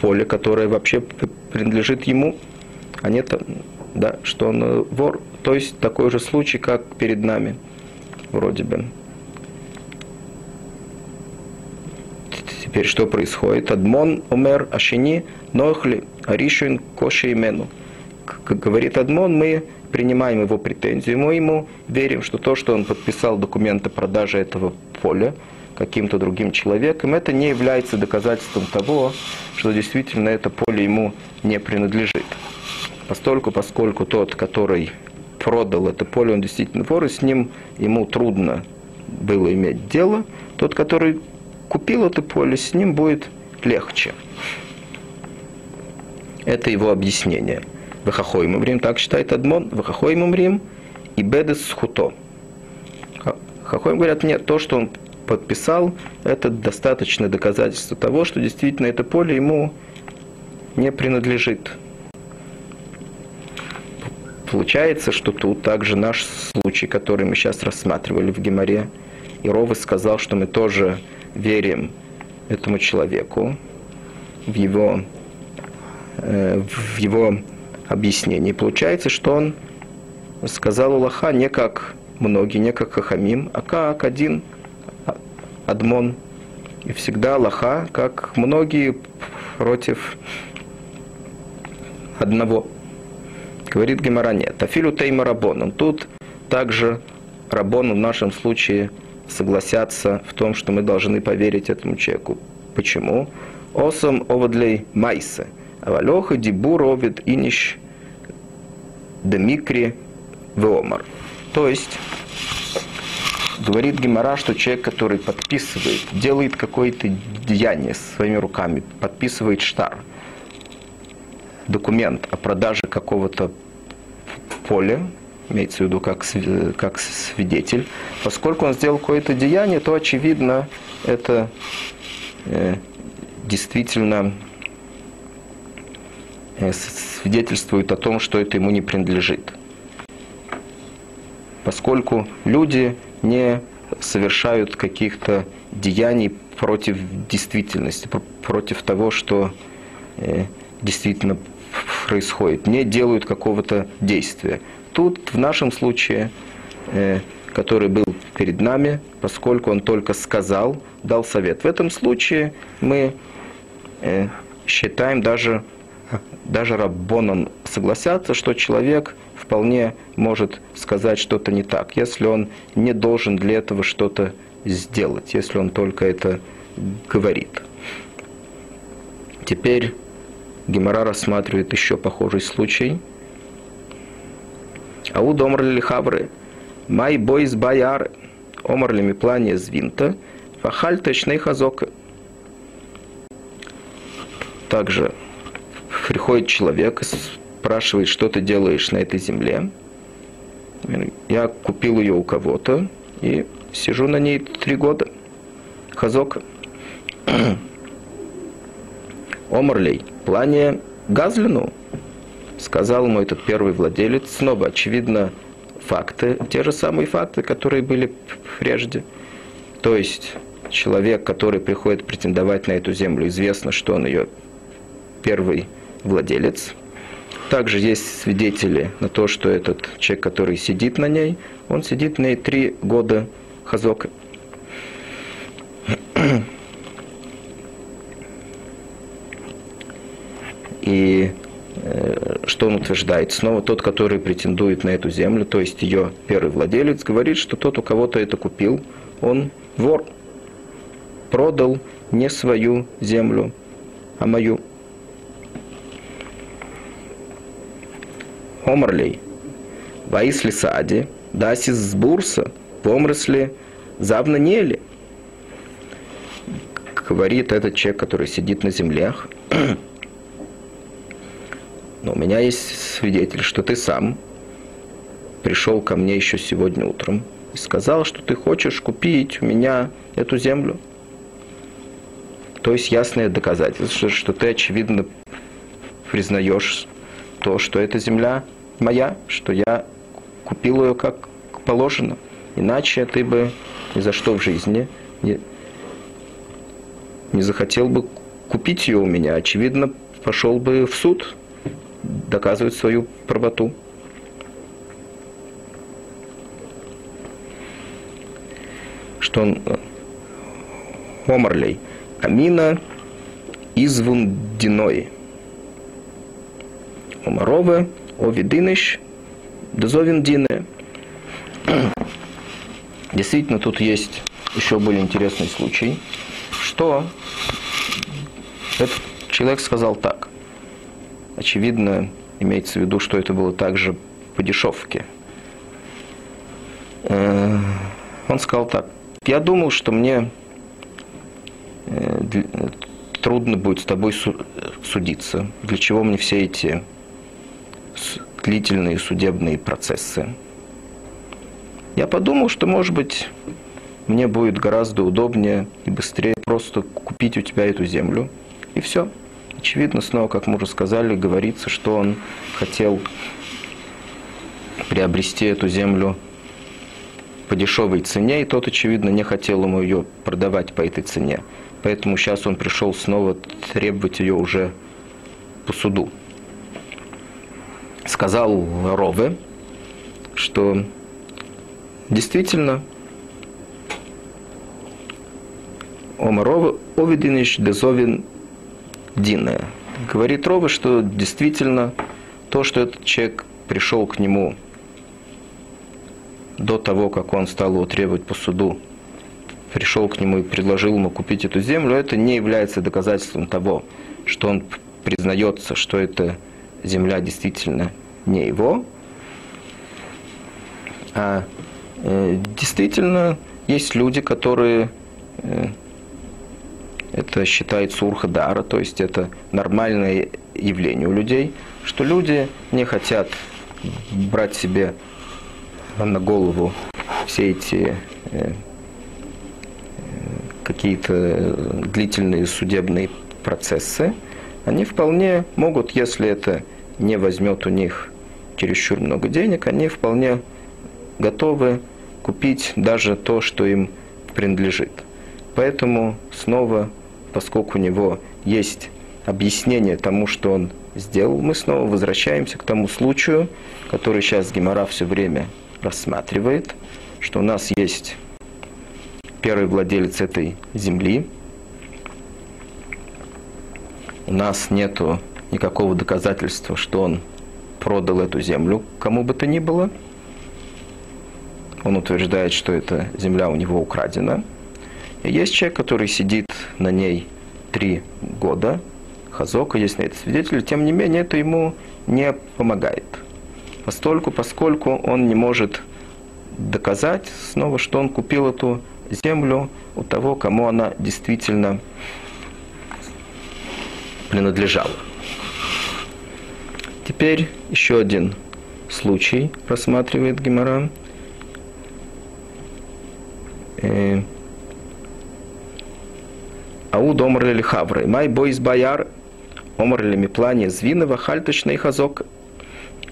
поле, которое вообще принадлежит ему, а нет да, что он э, вор, то есть такой же случай, как перед нами, вроде бы. Теперь что происходит? Адмон умер ашини нохли аришин коши имену. Как говорит Адмон, мы принимаем его претензию, мы ему верим, что то, что он подписал документы продажи этого поля каким-то другим человеком, это не является доказательством того, что действительно это поле ему не принадлежит постольку, поскольку тот, который продал это поле, он действительно вор, и с ним ему трудно было иметь дело, тот, который купил это поле, с ним будет легче. Это его объяснение. Вахахоим умрим, так считает Адмон, Вахахоим умрим, и Бедес Хуто. Хахоим говорят, нет, то, что он подписал, это достаточное доказательство того, что действительно это поле ему не принадлежит. Получается, что тут также наш случай, который мы сейчас рассматривали в Геморе, и Ровы сказал, что мы тоже верим этому человеку в его, э, в его объяснении. Получается, что он сказал Улаха не как многие, не как Хахамим, а как один Адмон. И всегда Аллаха, как многие, против одного. Говорит Гемора, нет. Афилю Тейма Рабон. Тут также Рабон в нашем случае согласятся в том, что мы должны поверить этому человеку. Почему? Осам овадлей майсе. Авалеха дибур овид иниш демикри веомар. То есть, говорит Гемора, что человек, который подписывает, делает какое-то деяние своими руками, подписывает штар, документ о продаже какого-то поля, имеется в виду как, как свидетель, поскольку он сделал какое-то деяние, то очевидно это э, действительно э, свидетельствует о том, что это ему не принадлежит. Поскольку люди не совершают каких-то деяний против действительности, против того, что э, действительно происходит, не делают какого-то действия. Тут в нашем случае, э, который был перед нами, поскольку он только сказал, дал совет. В этом случае мы э, считаем даже, даже Раббонан согласятся, что человек вполне может сказать что-то не так, если он не должен для этого что-то сделать, если он только это говорит. Теперь Гемора рассматривает еще похожий случай. Ау домрли хавры, май бойс баяры, омрли ми плане звинта, фахаль точный хазока. Также приходит человек и спрашивает, что ты делаешь на этой земле. Я купил ее у кого-то и сижу на ней три года. Хазока. *clears throat* Омрлей, плане Газлину, сказал ему этот первый владелец, снова, очевидно, факты, те же самые факты, которые были прежде. То есть человек, который приходит претендовать на эту землю, известно, что он ее первый владелец. Также есть свидетели на то, что этот человек, который сидит на ней, он сидит на ней три года хазока. И что он утверждает? Снова тот, который претендует на эту землю, то есть ее первый владелец, говорит, что тот, у кого-то это купил, он вор. Продал не свою землю, а мою. Омрлей. Ваисли сади, дасис сбурса, помрысли завна нели. Говорит этот человек, который сидит на землях, но у меня есть свидетель, что ты сам пришел ко мне еще сегодня утром и сказал, что ты хочешь купить у меня эту землю. То есть ясное доказательство, что ты, очевидно, признаешь то, что эта земля моя, что я купил ее как положено. Иначе ты бы ни за что в жизни не, не захотел бы купить ее у меня. Очевидно, пошел бы в суд доказывает свою правоту. Что он э, Омарлей. Амина извун диной. Омарове, овидыныш, дозовин дины. *coughs* Действительно, тут есть еще более интересный случай, что этот человек сказал так очевидно, имеется в виду, что это было также по дешевке. Э, он сказал так, я думал, что мне э, трудно будет с тобой судиться. Для чего мне все эти длительные судебные процессы. Я подумал, что, может быть, мне будет гораздо удобнее и быстрее просто купить у тебя эту землю, и все. Очевидно, снова, как мы уже сказали, говорится, что он хотел приобрести эту землю по дешевой цене, и тот, очевидно, не хотел ему ее продавать по этой цене. Поэтому сейчас он пришел снова требовать ее уже по суду. Сказал Рове, что действительно Омарова Овидиниш Дезовин Дина. Говорит Рове, что действительно то, что этот человек пришел к нему до того, как он стал его требовать по суду, пришел к нему и предложил ему купить эту землю, это не является доказательством того, что он признается, что эта земля действительно не его. А э, действительно есть люди, которые э, это считается урхадара, то есть это нормальное явление у людей, что люди не хотят брать себе на голову все эти э, какие-то длительные судебные процессы, они вполне могут, если это не возьмет у них чересчур много денег, они вполне готовы купить даже то, что им принадлежит. Поэтому снова, поскольку у него есть объяснение тому, что он сделал, мы снова возвращаемся к тому случаю, который сейчас Гемора все время рассматривает, что у нас есть первый владелец этой земли. У нас нету никакого доказательства, что он продал эту землю кому бы то ни было. Он утверждает, что эта земля у него украдена. Есть человек, который сидит на ней три года, Хазока, есть на это свидетель, тем не менее это ему не помогает. Постольку, поскольку он не может доказать снова, что он купил эту землю у того, кому она действительно принадлежала. Теперь еще один случай рассматривает Гемора. Ауд омр ли хавры. Май бойс бояр омр ли миплане звинова хальточный хазок.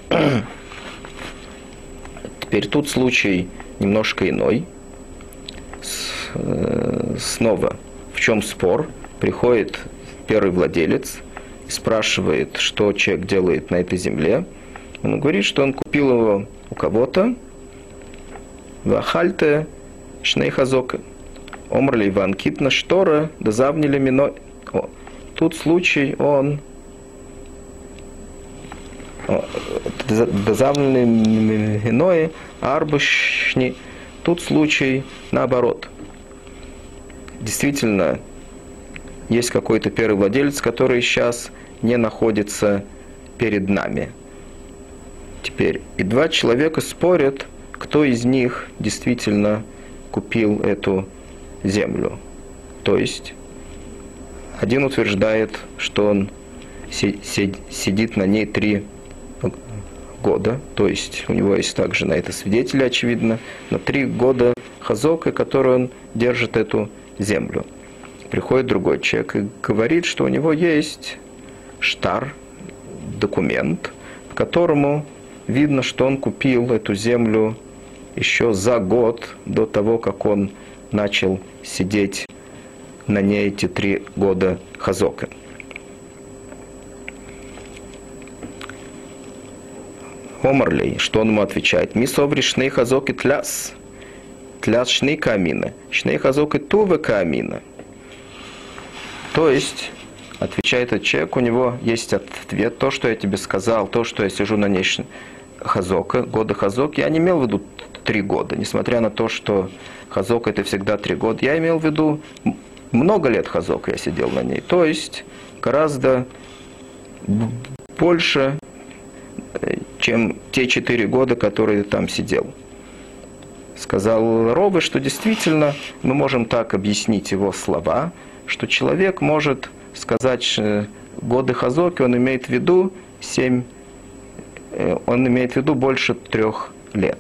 *clears throat* Теперь тут случай немножко иной. Э, снова, в чем спор? Приходит первый владелец спрашивает, что человек делает на этой земле. Он говорит, что он купил его у кого-то. Вахальте шнейхазока. Омрли Иван Китна Штора, да завнили мино. О, тут случай, он дозавленные минои, арбушни. Тут случай наоборот. Действительно, есть какой-то первый владелец, который сейчас не находится перед нами. Теперь, и два человека спорят, кто из них действительно купил эту землю. То есть, один утверждает, что он сидит на ней три года, то есть у него есть также на это свидетели, очевидно, на три года хазока, который он держит эту землю. Приходит другой человек и говорит, что у него есть штар, документ, по которому видно, что он купил эту землю еще за год до того, как он начал сидеть на ней эти три года хазока. Омарлей, что он ему отвечает? Ми собри шней хазок и тляс. Тляс шней камина. Шней хазок и тува камина. То есть, отвечает этот человек, у него есть ответ, то, что я тебе сказал, то, что я сижу на ней хазока, года хазок, я не имел в виду три года, несмотря на то, что хазок это всегда три года, я имел в виду много лет хазока я сидел на ней, то есть гораздо больше, чем те четыре года, которые там сидел. Сказал Робы, что действительно мы можем так объяснить его слова, что человек может сказать годы Хазоки, он имеет в виду семь Э, он имеет в виду больше трех лет.